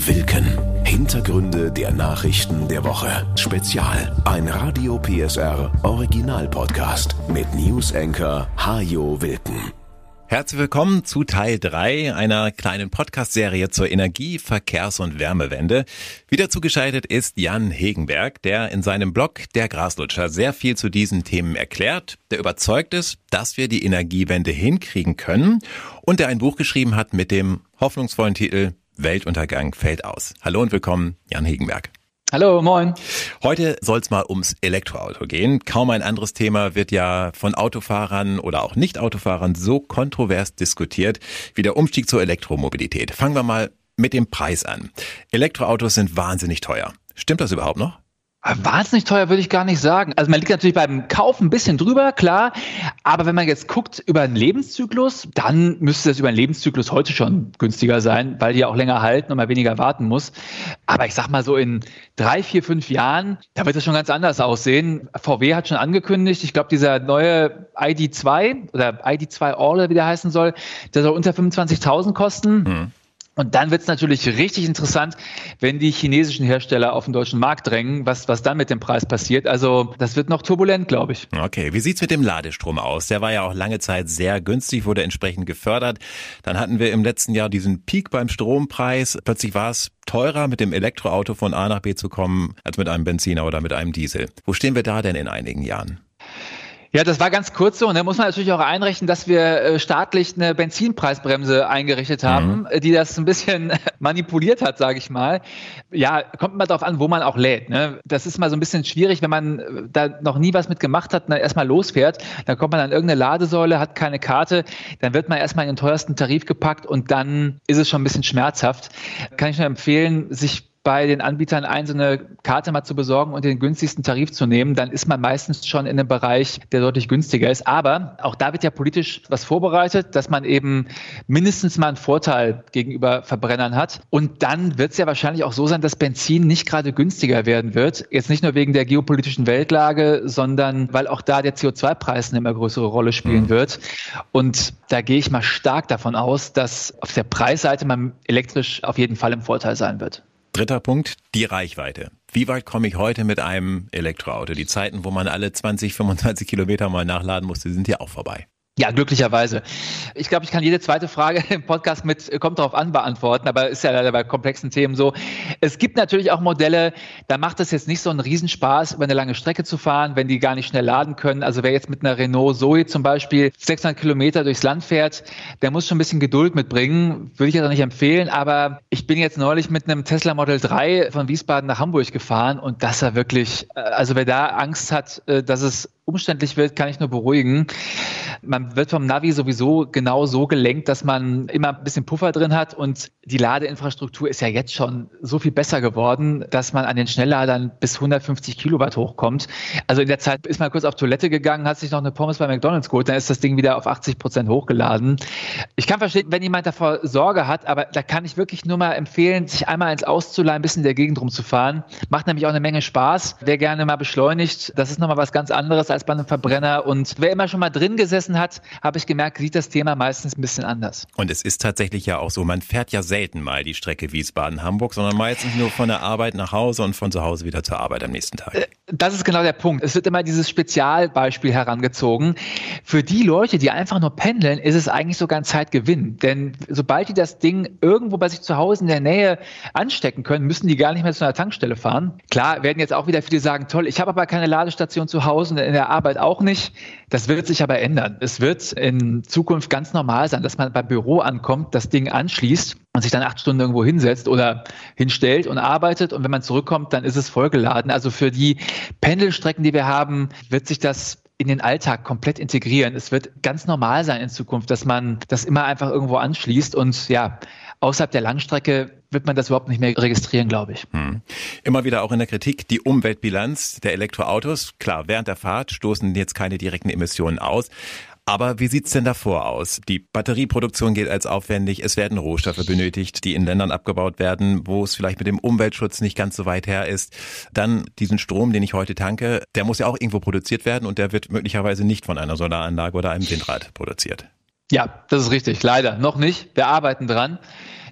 Wilken. Hintergründe der Nachrichten der Woche. Spezial. Ein Radio PSR Original Podcast mit News Anchor Hajo Wilken. Herzlich willkommen zu Teil 3 einer kleinen Podcast-Serie zur Energie-, Verkehrs- und Wärmewende. Wieder zugeschaltet ist Jan Hegenberg, der in seinem Blog Der Graslutscher sehr viel zu diesen Themen erklärt, der überzeugt ist, dass wir die Energiewende hinkriegen können und der ein Buch geschrieben hat mit dem hoffnungsvollen Titel Weltuntergang fällt aus. Hallo und willkommen, Jan Hegenberg. Hallo, moin. Heute soll es mal ums Elektroauto gehen. Kaum ein anderes Thema wird ja von Autofahrern oder auch Nicht-Autofahrern so kontrovers diskutiert wie der Umstieg zur Elektromobilität. Fangen wir mal mit dem Preis an. Elektroautos sind wahnsinnig teuer. Stimmt das überhaupt noch? Wahnsinnig teuer würde ich gar nicht sagen. Also man liegt natürlich beim Kauf ein bisschen drüber, klar. Aber wenn man jetzt guckt über einen Lebenszyklus, dann müsste das über einen Lebenszyklus heute schon günstiger sein, weil die ja auch länger halten und man weniger warten muss. Aber ich sag mal so in drei, vier, fünf Jahren, da wird das schon ganz anders aussehen. VW hat schon angekündigt, ich glaube, dieser neue ID2 oder ID2 All, wie der heißen soll, der soll unter 25.000 kosten. Hm. Und dann wird es natürlich richtig interessant, wenn die chinesischen Hersteller auf den deutschen Markt drängen, was, was dann mit dem Preis passiert. Also das wird noch turbulent, glaube ich. Okay, wie sieht's mit dem Ladestrom aus? Der war ja auch lange Zeit sehr günstig, wurde entsprechend gefördert. Dann hatten wir im letzten Jahr diesen Peak beim Strompreis. Plötzlich war es teurer, mit dem Elektroauto von A nach B zu kommen, als mit einem Benziner oder mit einem Diesel. Wo stehen wir da denn in einigen Jahren? Ja, das war ganz kurz so. Und da muss man natürlich auch einrechnen, dass wir äh, staatlich eine Benzinpreisbremse eingerichtet haben, mhm. die das ein bisschen manipuliert hat, sage ich mal. Ja, kommt mal darauf an, wo man auch lädt. Ne? Das ist mal so ein bisschen schwierig, wenn man äh, da noch nie was mit gemacht hat und dann erstmal losfährt. Dann kommt man an irgendeine Ladesäule, hat keine Karte, dann wird man erstmal in den teuersten Tarif gepackt und dann ist es schon ein bisschen schmerzhaft. Kann ich nur empfehlen, sich bei den Anbietern ein, so eine Karte mal zu besorgen und den günstigsten Tarif zu nehmen, dann ist man meistens schon in einem Bereich, der deutlich günstiger ist. Aber auch da wird ja politisch was vorbereitet, dass man eben mindestens mal einen Vorteil gegenüber Verbrennern hat. Und dann wird es ja wahrscheinlich auch so sein, dass Benzin nicht gerade günstiger werden wird. Jetzt nicht nur wegen der geopolitischen Weltlage, sondern weil auch da der CO2-Preis eine immer größere Rolle spielen mhm. wird. Und da gehe ich mal stark davon aus, dass auf der Preisseite man elektrisch auf jeden Fall im Vorteil sein wird. Dritter Punkt, die Reichweite. Wie weit komme ich heute mit einem Elektroauto? Die Zeiten, wo man alle 20, 25 Kilometer mal nachladen musste, sind ja auch vorbei. Ja, glücklicherweise. Ich glaube, ich kann jede zweite Frage im Podcast mit kommt drauf an beantworten, aber ist ja leider bei komplexen Themen so. Es gibt natürlich auch Modelle, da macht es jetzt nicht so einen Riesenspaß, über eine lange Strecke zu fahren, wenn die gar nicht schnell laden können. Also wer jetzt mit einer Renault Zoe zum Beispiel 600 Kilometer durchs Land fährt, der muss schon ein bisschen Geduld mitbringen. Würde ich jetzt auch nicht empfehlen, aber ich bin jetzt neulich mit einem Tesla Model 3 von Wiesbaden nach Hamburg gefahren und das war wirklich, äh, also wer da Angst hat, äh, dass es umständlich wird, kann ich nur beruhigen. Man wird vom Navi sowieso genau so gelenkt, dass man immer ein bisschen Puffer drin hat und die Ladeinfrastruktur ist ja jetzt schon so viel besser geworden, dass man an den Schnellladern bis 150 Kilowatt hochkommt. Also in der Zeit ist man kurz auf Toilette gegangen, hat sich noch eine Pommes bei McDonalds geholt, dann ist das Ding wieder auf 80 Prozent hochgeladen. Ich kann verstehen, wenn jemand davor Sorge hat, aber da kann ich wirklich nur mal empfehlen, sich einmal ins Auszuleihen, ein bisschen in der Gegend rumzufahren. Macht nämlich auch eine Menge Spaß. Wer gerne mal beschleunigt, das ist nochmal was ganz anderes als bei einem Verbrenner. Und wer immer schon mal drin gesessen hat, habe ich gemerkt, sieht das Thema meistens ein bisschen anders. Und es ist tatsächlich ja auch so, man fährt ja selten mal die Strecke Wiesbaden-Hamburg, sondern meistens nur von der Arbeit nach Hause und von zu Hause wieder zur Arbeit am nächsten Tag. Äh, das ist genau der Punkt. Es wird immer dieses Spezialbeispiel herangezogen. Für die Leute, die einfach nur pendeln, ist es eigentlich sogar ein Zeitgewinn. Denn sobald die das Ding irgendwo bei sich zu Hause in der Nähe anstecken können, müssen die gar nicht mehr zu einer Tankstelle fahren. Klar, werden jetzt auch wieder viele sagen, toll, ich habe aber keine Ladestation zu Hause in der Arbeit auch nicht. Das wird sich aber ändern. Es wird in Zukunft ganz normal sein, dass man beim Büro ankommt, das Ding anschließt und sich dann acht Stunden irgendwo hinsetzt oder hinstellt und arbeitet. Und wenn man zurückkommt, dann ist es vollgeladen. Also für die Pendelstrecken, die wir haben, wird sich das in den Alltag komplett integrieren. Es wird ganz normal sein in Zukunft, dass man das immer einfach irgendwo anschließt und ja, außerhalb der Langstrecke wird man das überhaupt nicht mehr registrieren, glaube ich. Hm. Immer wieder auch in der Kritik die Umweltbilanz der Elektroautos. Klar, während der Fahrt stoßen jetzt keine direkten Emissionen aus. Aber wie sieht's denn davor aus? Die Batterieproduktion geht als aufwendig, es werden Rohstoffe benötigt, die in Ländern abgebaut werden, wo es vielleicht mit dem Umweltschutz nicht ganz so weit her ist. Dann diesen Strom, den ich heute tanke, der muss ja auch irgendwo produziert werden und der wird möglicherweise nicht von einer Solaranlage oder einem Windrad produziert. Ja, das ist richtig. Leider noch nicht. Wir arbeiten dran.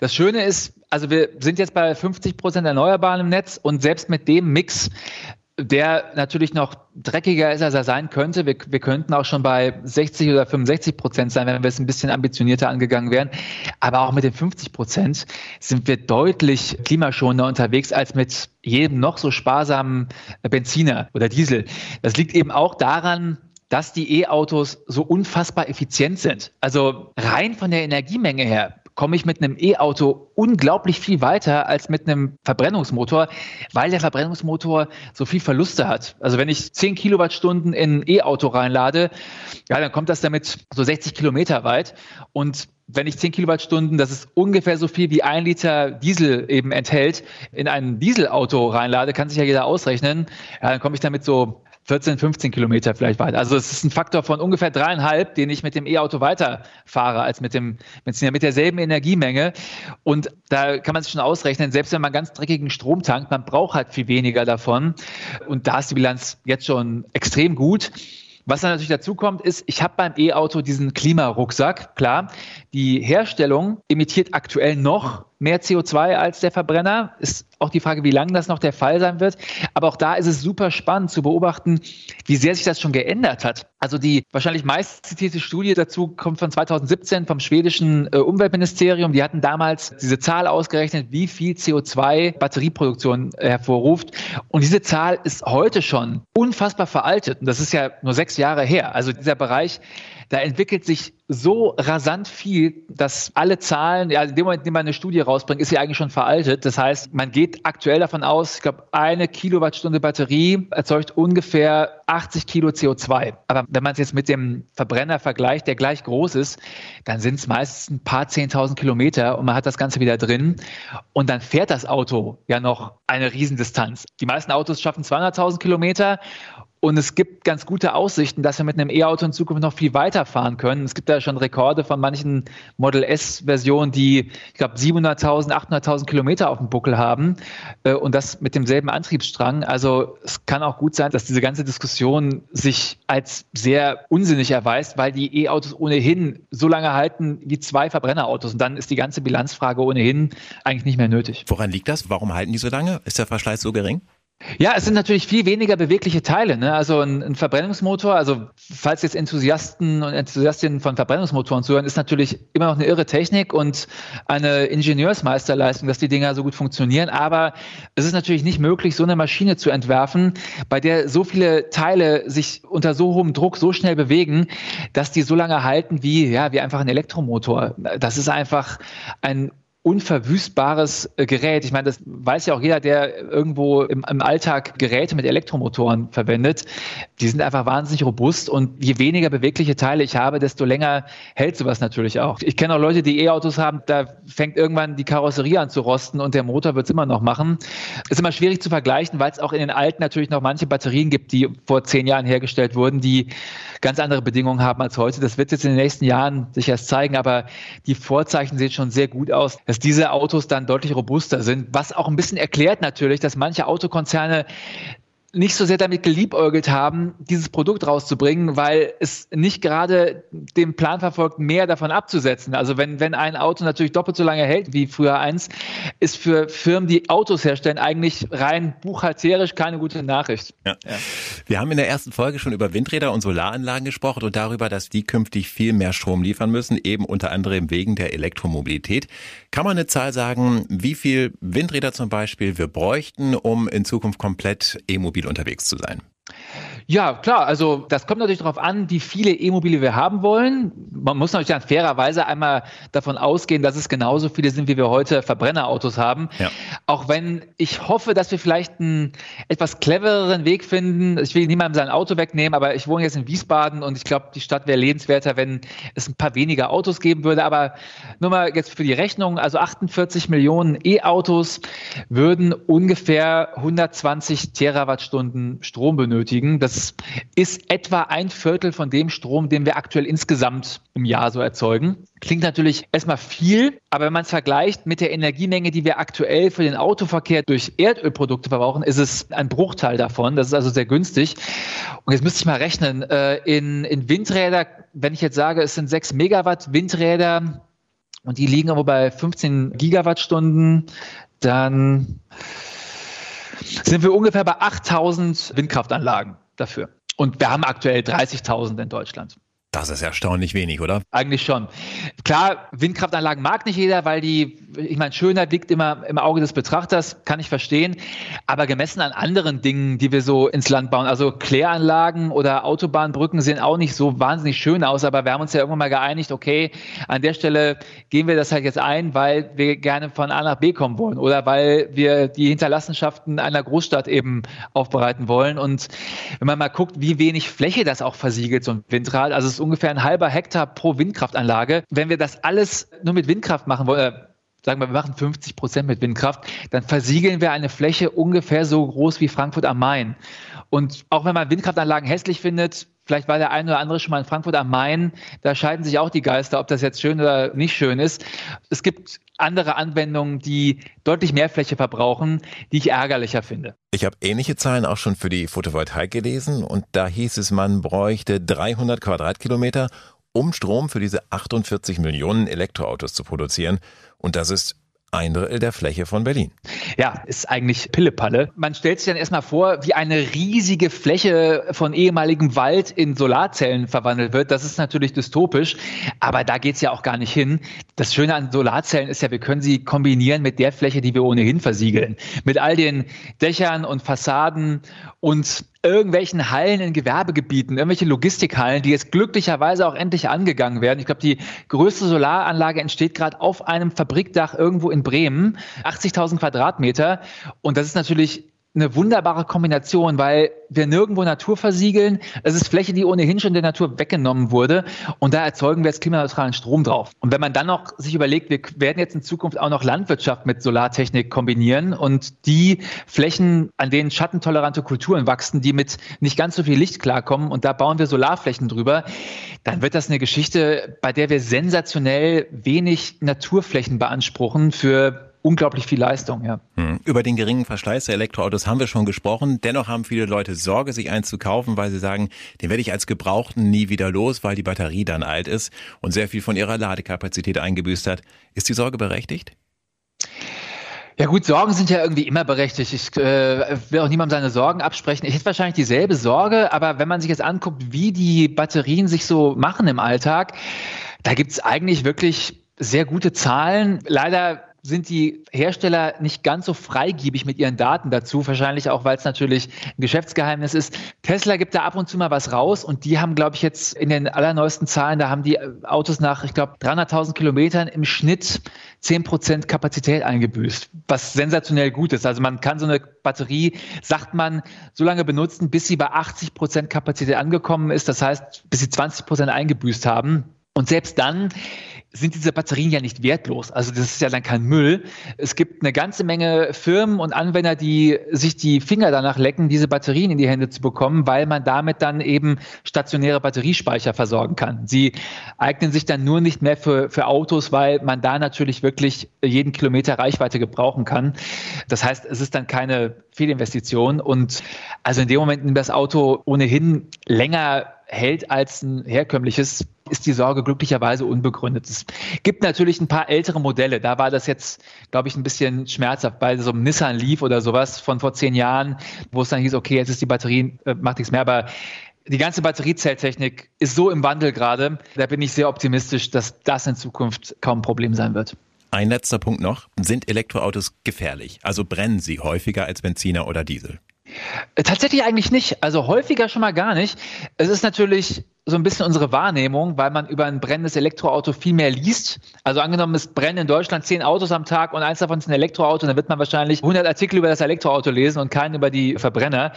Das Schöne ist, also wir sind jetzt bei 50 Prozent Erneuerbaren im Netz und selbst mit dem Mix der natürlich noch dreckiger ist, als er sein könnte. Wir, wir könnten auch schon bei 60 oder 65 Prozent sein, wenn wir es ein bisschen ambitionierter angegangen wären. Aber auch mit den 50 Prozent sind wir deutlich klimaschonender unterwegs als mit jedem noch so sparsamen Benziner oder Diesel. Das liegt eben auch daran, dass die E-Autos so unfassbar effizient sind. Also rein von der Energiemenge her komme ich mit einem E-Auto unglaublich viel weiter als mit einem Verbrennungsmotor, weil der Verbrennungsmotor so viel Verluste hat. Also wenn ich 10 Kilowattstunden in ein E-Auto reinlade, ja, dann kommt das damit so 60 Kilometer weit. Und wenn ich 10 Kilowattstunden, das ist ungefähr so viel wie ein Liter Diesel eben enthält, in ein Dieselauto reinlade, kann sich ja jeder ausrechnen, ja, dann komme ich damit so 14, 15 Kilometer vielleicht weiter. Also es ist ein Faktor von ungefähr dreieinhalb, den ich mit dem E-Auto weiterfahre als mit dem Benziner, mit derselben Energiemenge. Und da kann man sich schon ausrechnen, selbst wenn man ganz dreckigen Strom tankt, man braucht halt viel weniger davon. Und da ist die Bilanz jetzt schon extrem gut. Was dann natürlich dazu kommt, ist, ich habe beim E-Auto diesen Klimarucksack. Klar, die Herstellung emittiert aktuell noch mehr CO2 als der Verbrenner. Ist auch die Frage, wie lange das noch der Fall sein wird. Aber auch da ist es super spannend zu beobachten, wie sehr sich das schon geändert hat. Also die wahrscheinlich meist zitierte Studie dazu kommt von 2017 vom schwedischen äh, Umweltministerium. Die hatten damals diese Zahl ausgerechnet, wie viel CO2 Batterieproduktion hervorruft. Und diese Zahl ist heute schon unfassbar veraltet. Und das ist ja nur sechs Jahre her. Also dieser Bereich da entwickelt sich so rasant viel, dass alle Zahlen, ja, in dem Moment, in dem man eine Studie rausbringt, ist sie eigentlich schon veraltet. Das heißt, man geht aktuell davon aus, ich glaube, eine Kilowattstunde Batterie erzeugt ungefähr 80 Kilo CO2. Aber wenn man es jetzt mit dem Verbrenner vergleicht, der gleich groß ist, dann sind es meistens ein paar 10.000 Kilometer und man hat das Ganze wieder drin. Und dann fährt das Auto ja noch eine Riesendistanz. Die meisten Autos schaffen 200.000 Kilometer und es gibt ganz gute Aussichten, dass wir mit einem E-Auto in Zukunft noch viel weiter fahren können. Es gibt da schon Rekorde von manchen Model S-Versionen, die, ich glaube, 700.000, 800.000 Kilometer auf dem Buckel haben äh, und das mit demselben Antriebsstrang. Also es kann auch gut sein, dass diese ganze Diskussion sich als sehr unsinnig erweist, weil die E-Autos ohnehin so lange halten wie zwei Verbrennerautos. Und dann ist die ganze Bilanzfrage ohnehin eigentlich nicht mehr nötig. Woran liegt das? Warum halten die so lange? Ist der Verschleiß so gering? Ja, es sind natürlich viel weniger bewegliche Teile. Ne? Also ein, ein, Verbrennungsmotor, also falls jetzt Enthusiasten und Enthusiastinnen von Verbrennungsmotoren zuhören, ist natürlich immer noch eine irre Technik und eine Ingenieursmeisterleistung, dass die Dinger so gut funktionieren. Aber es ist natürlich nicht möglich, so eine Maschine zu entwerfen, bei der so viele Teile sich unter so hohem Druck so schnell bewegen, dass die so lange halten wie, ja, wie einfach ein Elektromotor. Das ist einfach ein unverwüstbares äh, Gerät. Ich meine, das weiß ja auch jeder, der irgendwo im, im, Alltag Geräte mit Elektromotoren verwendet. Die sind einfach wahnsinnig robust und je weniger bewegliche Teile ich habe, desto länger hält sowas natürlich auch. Ich kenne auch Leute, die E-Autos haben, da fängt irgendwann die Karosserie an zu rosten und der Motor wird es immer noch machen. Ist immer schwierig zu vergleichen, weil es auch in den alten natürlich noch manche Batterien gibt, die vor zehn Jahren hergestellt wurden, die ganz andere Bedingungen haben als heute. Das wird jetzt in den nächsten Jahren sich erst zeigen, aber die Vorzeichen sehen schon sehr gut aus, dass diese Autos dann deutlich robuster sind, was auch ein bisschen erklärt natürlich, dass manche Autokonzerne nicht so sehr damit geliebäugelt haben, dieses Produkt rauszubringen, weil es nicht gerade den Plan verfolgt, mehr davon abzusetzen. Also wenn, wenn ein Auto natürlich doppelt so lange hält wie früher eins, ist für Firmen, die Autos herstellen, eigentlich rein buchhalterisch keine gute Nachricht. Ja. Ja. Wir haben in der ersten Folge schon über Windräder und Solaranlagen gesprochen und darüber, dass die künftig viel mehr Strom liefern müssen, eben unter anderem wegen der Elektromobilität. Kann man eine Zahl sagen, wie viel Windräder zum Beispiel wir bräuchten, um in Zukunft komplett E-Mobil mobil unterwegs zu sein. Ja, klar. Also das kommt natürlich darauf an, wie viele E-Mobile wir haben wollen. Man muss natürlich dann fairerweise einmal davon ausgehen, dass es genauso viele sind, wie wir heute Verbrennerautos haben. Ja. Auch wenn ich hoffe, dass wir vielleicht einen etwas clevereren Weg finden. Ich will niemandem sein Auto wegnehmen, aber ich wohne jetzt in Wiesbaden und ich glaube, die Stadt wäre lebenswerter, wenn es ein paar weniger Autos geben würde. Aber nur mal jetzt für die Rechnung, also 48 Millionen E-Autos würden ungefähr 120 Terawattstunden Strom benötigen. Das Das ist etwa ein Viertel von dem Strom, den wir aktuell insgesamt im Jahr so erzeugen. Klingt natürlich erstmal viel, aber wenn man es vergleicht mit der Energiemenge, die wir aktuell für den Autoverkehr durch Erdölprodukte verbrauchen, ist es ein Bruchteil davon. Das ist also sehr günstig. Und jetzt müsste ich mal rechnen. Äh, in, in Windräder, wenn ich jetzt sage, es sind sechs Megawatt Windräder und die liegen aber bei 15 Gigawattstunden, dann sind wir ungefähr bei 8000 Windkraftanlagen dafür. Und wir haben aktuell 30.000 in Deutschland. Das ist erstaunlich wenig, oder? Eigentlich schon. Klar, Windkraftanlagen mag nicht jeder, weil die, ich meine, Schönheit liegt immer im Auge des Betrachters, kann ich verstehen. Aber gemessen an anderen Dingen, die wir so ins Land bauen, also Kläranlagen oder Autobahnbrücken sehen auch nicht so wahnsinnig schön aus. Aber wir haben uns ja irgendwann mal geeinigt, okay, an der Stelle gehen wir das halt jetzt ein, weil wir gerne von A nach B kommen wollen oder weil wir die Hinterlassenschaften einer Großstadt eben aufbereiten wollen. Und wenn man mal guckt, wie wenig Fläche das auch versiegelt, so ein Windrad, also ist ungefähr ein halber Hektar pro Windkraftanlage. Wenn wir das alles nur mit Windkraft machen wollen, äh, sagen wir, wir machen 50 Prozent mit Windkraft, dann versiegeln wir eine Fläche ungefähr so groß wie Frankfurt am Main. Und auch wenn man Windkraftanlagen hässlich findet, Vielleicht war der eine oder andere schon mal in Frankfurt am Main. Da scheiden sich auch die Geister, ob das jetzt schön oder nicht schön ist. Es gibt andere Anwendungen, die deutlich mehr Fläche verbrauchen, die ich ärgerlicher finde. Ich habe ähnliche Zahlen auch schon für die Photovoltaik gelesen und da hieß es, man bräuchte 300 Quadratkilometer, um Strom für diese 48 Millionen Elektroautos zu produzieren. Und das ist ein Drittel der Fläche von Berlin. Ja, ist eigentlich Pillepalle. Man stellt sich dann erstmal vor, wie eine riesige Fläche von ehemaligem Wald in Solarzellen verwandelt wird. Das ist natürlich dystopisch, aber da geht's ja auch gar nicht hin. Das Schöne an Solarzellen ist ja, wir können sie kombinieren mit der Fläche, die wir ohnehin versiegeln. Mit all den Dächern und Fassaden und irgendwelchen Hallen in Gewerbegebieten, irgendwelche Logistikhallen, die jetzt glücklicherweise auch endlich angegangen werden. Ich glaube, die größte Solaranlage entsteht gerade auf einem Fabrikdach irgendwo in Bremen, 80.000 Quadratmeter. Und das ist natürlich eine wunderbare Kombination, weil wir nirgendwo Natur versiegeln. Es ist Fläche, die ohnehin schon der Natur weggenommen wurde. Und da erzeugen wir jetzt klimaneutralen Strom drauf. Und wenn man dann noch sich überlegt, wir werden jetzt in Zukunft auch noch Landwirtschaft mit Solartechnik kombinieren und die Flächen, an denen schattentolerante Kulturen wachsen, die mit nicht ganz so viel Licht klarkommen und da bauen wir Solarflächen drüber, dann wird das eine Geschichte, bei der wir sensationell wenig Naturflächen beanspruchen für unglaublich viel Leistung, ja. Hm. Über den geringen Verschleiß der Elektroautos haben wir schon gesprochen. Dennoch haben viele Leute Sorge, sich eins zu kaufen, weil sie sagen, den werde ich als Gebrauchten nie wieder los, weil die Batterie dann alt ist und sehr viel von ihrer Ladekapazität eingebüßt hat. Ist die Sorge berechtigt? Ja gut, Sorgen sind ja irgendwie immer berechtigt. Ich äh, will auch niemandem seine Sorgen absprechen. Ich hätte wahrscheinlich dieselbe Sorge, aber wenn man sich jetzt anguckt, wie die Batterien sich so machen im Alltag, da gibt es eigentlich wirklich sehr gute Zahlen. Leider sind die Hersteller nicht ganz so freigiebig mit ihren Daten dazu, wahrscheinlich auch, weil es natürlich ein Geschäftsgeheimnis ist. Tesla gibt da ab und zu mal was raus und die haben, glaube ich, jetzt in den allerneuesten Zahlen, da haben die Autos nach, ich glaube, 300.000 Kilometern im Schnitt 10 Prozent Kapazität eingebüßt, was sensationell gut ist. Also man kann so eine Batterie, sagt man, so lange benutzen, bis sie bei 80 Prozent Kapazität angekommen ist. Das heißt, bis sie 20 Prozent eingebüßt haben. Und selbst dann sind diese Batterien ja nicht wertlos. Also das ist ja dann kein Müll. Es gibt eine ganze Menge Firmen und Anwender, die sich die Finger danach lecken, diese Batterien in die Hände zu bekommen, weil man damit dann eben stationäre Batteriespeicher versorgen kann. Sie eignen sich dann nur nicht mehr für, für Autos, weil man da natürlich wirklich jeden Kilometer Reichweite gebrauchen kann. Das heißt, es ist dann keine Fehlinvestition und also in dem Moment, in dem das Auto ohnehin länger hält als ein herkömmliches, ist die Sorge glücklicherweise unbegründet. Es gibt natürlich ein paar ältere Modelle. Da war das jetzt, glaube ich, ein bisschen schmerzhaft bei so einem Nissan Leaf oder sowas von vor zehn Jahren, wo es dann hieß, okay, jetzt ist die Batterie, äh, macht nichts mehr. Aber die ganze Batteriezelltechnik ist so im Wandel gerade. Da bin ich sehr optimistisch, dass das in Zukunft kaum ein Problem sein wird. Ein letzter Punkt noch. Sind Elektroautos gefährlich? Also brennen sie häufiger als Benziner oder Diesel? Äh, tatsächlich eigentlich nicht. Also häufiger schon mal gar nicht. Es ist natürlich so ein bisschen unsere Wahrnehmung, weil man über ein brennendes Elektroauto viel mehr liest. Also angenommen, es brennen in Deutschland zehn Autos am Tag und eins davon ist ein Elektroauto, dann wird man wahrscheinlich 100 Artikel über das Elektroauto lesen und keinen über die Verbrenner.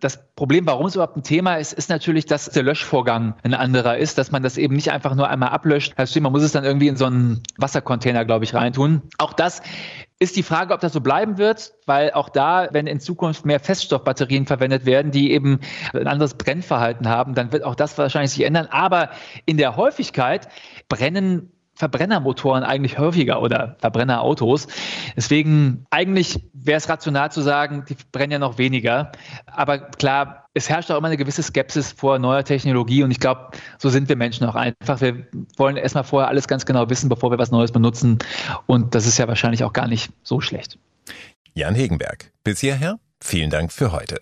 Das Problem, warum es überhaupt ein Thema ist, ist natürlich, dass der Löschvorgang ein anderer ist, dass man das eben nicht einfach nur einmal ablöscht. Also man muss es dann irgendwie in so einen Wassercontainer, glaube ich, reintun. Auch das Ist die Frage, ob das so bleiben wird, weil auch da, wenn in Zukunft mehr Feststoffbatterien verwendet werden, die eben ein anderes Brennverhalten haben, dann wird auch das wahrscheinlich sich ändern. Aber in der Häufigkeit brennen Verbrennermotoren eigentlich häufiger oder Verbrennerautos. Deswegen eigentlich wäre es rational zu sagen, die brennen ja noch weniger. Aber klar, es herrscht auch immer eine gewisse Skepsis vor neuer Technologie und ich glaube, so sind wir Menschen auch einfach. Wir wollen erstmal vorher alles ganz genau wissen, bevor wir was Neues benutzen. Und das ist ja wahrscheinlich auch gar nicht so schlecht. Jan Hegenberg, bis hierher vielen Dank für heute.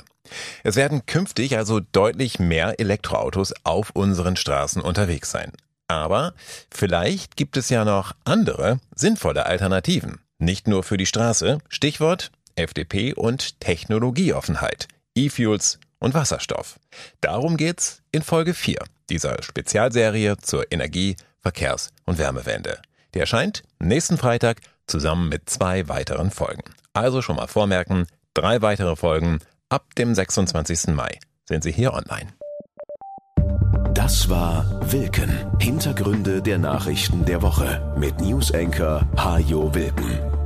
Es werden künftig also deutlich mehr Elektroautos auf unseren Straßen unterwegs sein. Aber vielleicht gibt es ja noch andere sinnvolle Alternativen. Nicht nur für die Straße. Stichwort FDP und Technologieoffenheit. E-Fuels und Wasserstoff. Darum geht's in Folge 4 dieser Spezialserie zur Energie-, Verkehrs- und Wärmewende. Die erscheint nächsten Freitag zusammen mit zwei weiteren Folgen. Also schon mal vormerken, drei weitere Folgen ab dem 26. Mai sind sie hier online. Das war Wilken. Hintergründe der Nachrichten der Woche mit Newsenker Hajo Wilken.